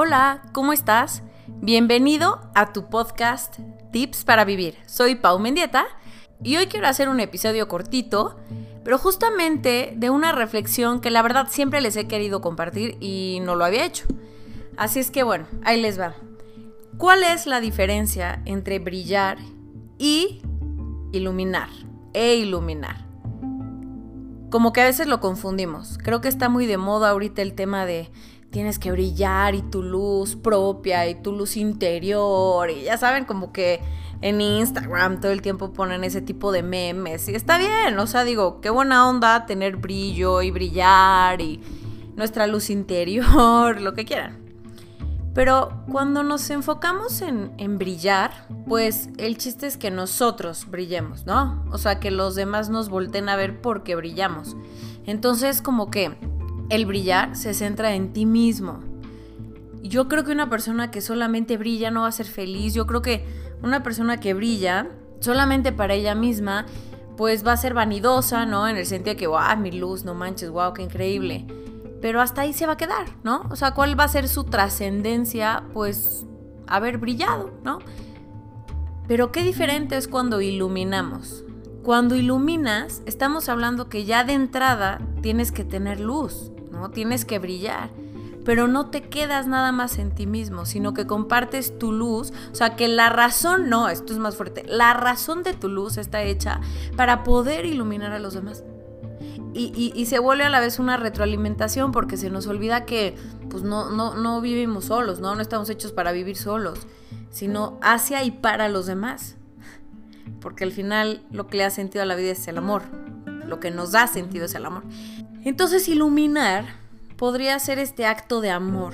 Hola, ¿cómo estás? Bienvenido a tu podcast Tips para Vivir. Soy Pau Mendieta y hoy quiero hacer un episodio cortito, pero justamente de una reflexión que la verdad siempre les he querido compartir y no lo había hecho. Así es que bueno, ahí les va. ¿Cuál es la diferencia entre brillar y iluminar? E iluminar. Como que a veces lo confundimos. Creo que está muy de moda ahorita el tema de tienes que brillar y tu luz propia y tu luz interior y ya saben como que en Instagram todo el tiempo ponen ese tipo de memes y está bien, o sea, digo, qué buena onda tener brillo y brillar y nuestra luz interior, lo que quieran. Pero cuando nos enfocamos en, en, brillar, pues el chiste es que nosotros brillemos, ¿no? O sea, que los demás nos volten a ver porque brillamos. Entonces, como que el brillar se centra en ti mismo. Yo creo que una persona que solamente brilla no va a ser feliz. Yo creo que una persona que brilla solamente para ella misma, pues va a ser vanidosa, ¿no? En el sentido de que, wow, mi luz, no manches, wow, qué increíble. Pero hasta ahí se va a quedar, ¿no? O sea, ¿cuál va a ser su trascendencia? Pues haber brillado, ¿no? Pero qué diferente es cuando iluminamos. Cuando iluminas, estamos hablando que ya de entrada tienes que tener luz. Tienes que brillar. Pero no te quedas nada más en ti mismo, sino que compartes tu luz. O sea, que la razón, no, esto es más fuerte, la razón de tu luz está hecha para poder iluminar a los demás. Y, se vuelve a la vez una retroalimentación porque se nos olvida que pues no, no, no vivimos solos, ¿no? No estamos hechos para vivir solos, sino hacia y para los demás. Porque al final lo que le da sentido a la vida es el amor. Lo que nos da sentido es el amor. Entonces iluminar podría ser este acto de amor,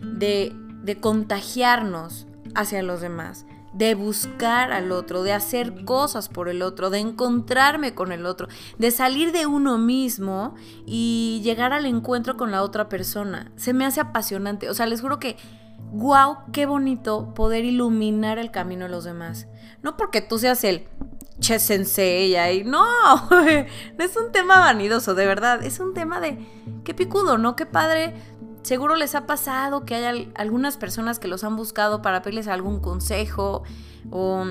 de, de contagiarnos hacia los demás, de buscar al otro, de hacer cosas por el otro, de encontrarme con el otro, de salir de uno mismo y llegar al encuentro con la otra persona. Se me hace apasionante. O sea, les juro que, wow, qué bonito poder iluminar el camino de los demás. No porque tú seas el che sensei y no, no es un tema vanidoso, de verdad, es un tema de qué picudo, ¿no? Qué padre. Seguro les ha pasado que hay algunas personas que los han buscado para pedirles algún consejo o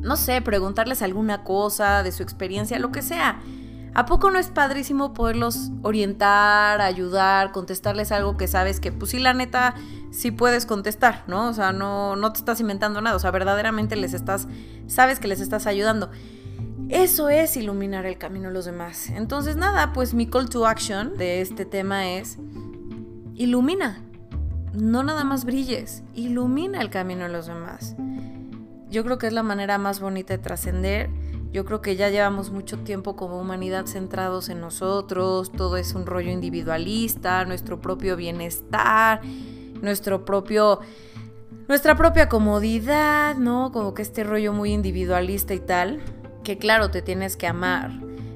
no sé, preguntarles alguna cosa de su experiencia, lo que sea. ¿A poco no es padrísimo poderlos orientar, ayudar, contestarles algo que sabes que, pues sí, la neta, sí puedes contestar, ¿no? O sea, no, no te estás inventando nada, o sea, verdaderamente les estás, sabes que les estás ayudando. Eso es iluminar el camino de los demás. Entonces, nada, pues mi call to action de este tema es, ilumina, no nada más brilles, ilumina el camino de los demás. Yo creo que es la manera más bonita de trascender yo creo que ya llevamos mucho tiempo como humanidad centrados en nosotros, todo es un rollo individualista, nuestro propio bienestar, nuestro propio nuestra propia comodidad, ¿no? Como que este rollo muy individualista y tal, que claro, te tienes que amar,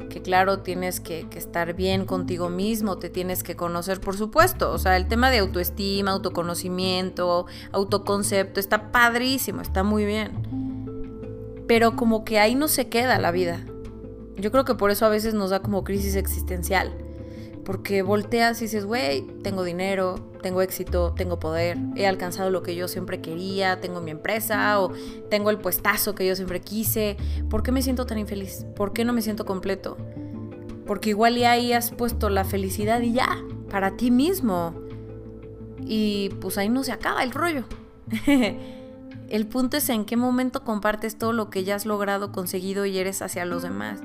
que claro, tienes que, que, estar bien contigo mismo, te tienes que conocer, por supuesto. O sea, el tema de autoestima, autoconocimiento, autoconcepto, está padrísimo, está muy bien pero como que ahí no se queda la vida. Yo creo que por eso a veces nos da como crisis existencial. Porque volteas y dices, güey, tengo dinero, tengo éxito, tengo poder, he alcanzado lo que yo siempre quería, tengo mi empresa o tengo el puestazo que yo siempre quise. ¿Por qué me siento tan infeliz? ¿Por qué no me siento completo? Porque igual y ahí has puesto la felicidad y ya, para ti mismo. Y pues ahí no se acaba el rollo. El punto es en qué momento compartes todo lo que ya has logrado, conseguido y eres hacia los demás.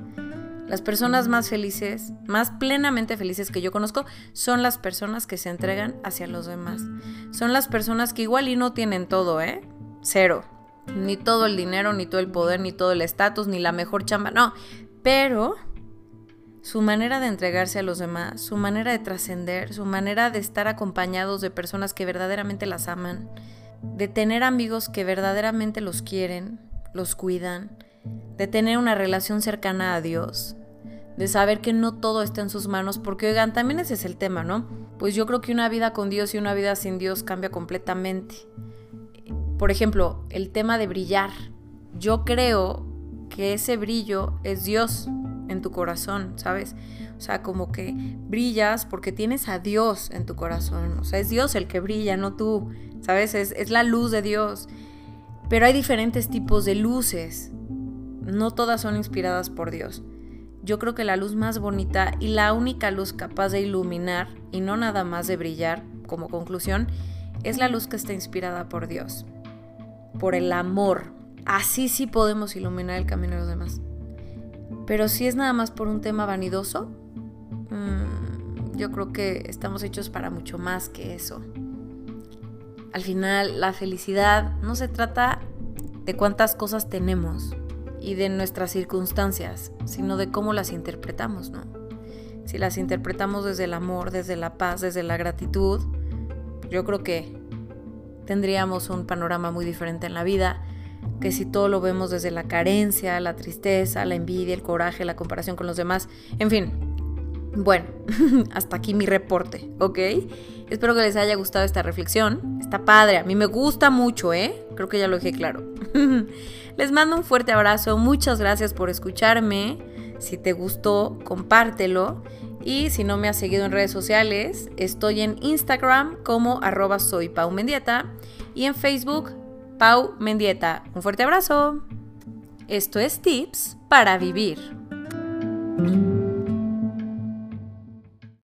Las personas más felices, más plenamente felices que yo conozco, son las personas que se entregan hacia los demás. Son las personas que igual y no tienen todo, ¿eh? Cero. Ni todo el dinero, ni todo el poder, ni todo el estatus, ni la mejor chamba, no. Pero su manera de entregarse a los demás, su manera de trascender, su manera de estar acompañados de personas que verdaderamente las aman, de tener amigos que verdaderamente los quieren, los cuidan, de tener una relación cercana a Dios, de saber que no todo está en sus manos, porque oigan, también ese es el tema, ¿no? Pues yo creo que una vida con Dios y una vida sin Dios cambia completamente. Por ejemplo, el tema de brillar. Yo creo que ese brillo es Dios. en tu corazón, ¿sabes? O sea, como que brillas porque tienes a Dios en tu corazón. O sea, es Dios el que brilla, no tú, ¿sabes? Es, es la luz de Dios. Pero hay diferentes tipos de luces. No todas son inspiradas por Dios. Yo creo que la luz más bonita y la única luz capaz de iluminar y no nada más de brillar, como conclusión, es la luz que está inspirada por Dios, por el amor. Así sí podemos iluminar el camino de los demás. Pero si es nada más por un tema vanidoso, mmm, yo creo que estamos hechos para mucho más que eso. Al final, la felicidad no se trata de cuántas cosas tenemos y de nuestras circunstancias, sino de cómo las interpretamos, ¿no? Si las interpretamos desde el amor, desde la paz, desde la gratitud, yo creo que tendríamos un panorama muy diferente en la vida que si todo lo vemos desde la carencia, la tristeza, la envidia, el coraje, la comparación con los demás, en fin, bueno, hasta aquí mi reporte, ¿ok? Espero que les haya gustado esta reflexión. Está padre, a mí me gusta mucho, ¿eh? Creo que ya lo dejé claro. les mando un fuerte abrazo, muchas gracias por escucharme. Si te gustó, compártelo. Y si no me has seguido en redes sociales, estoy en Instagram como arroba soy Mendieta y en Facebook Pau Mendieta. Un fuerte abrazo. Esto es Tips para Vivir.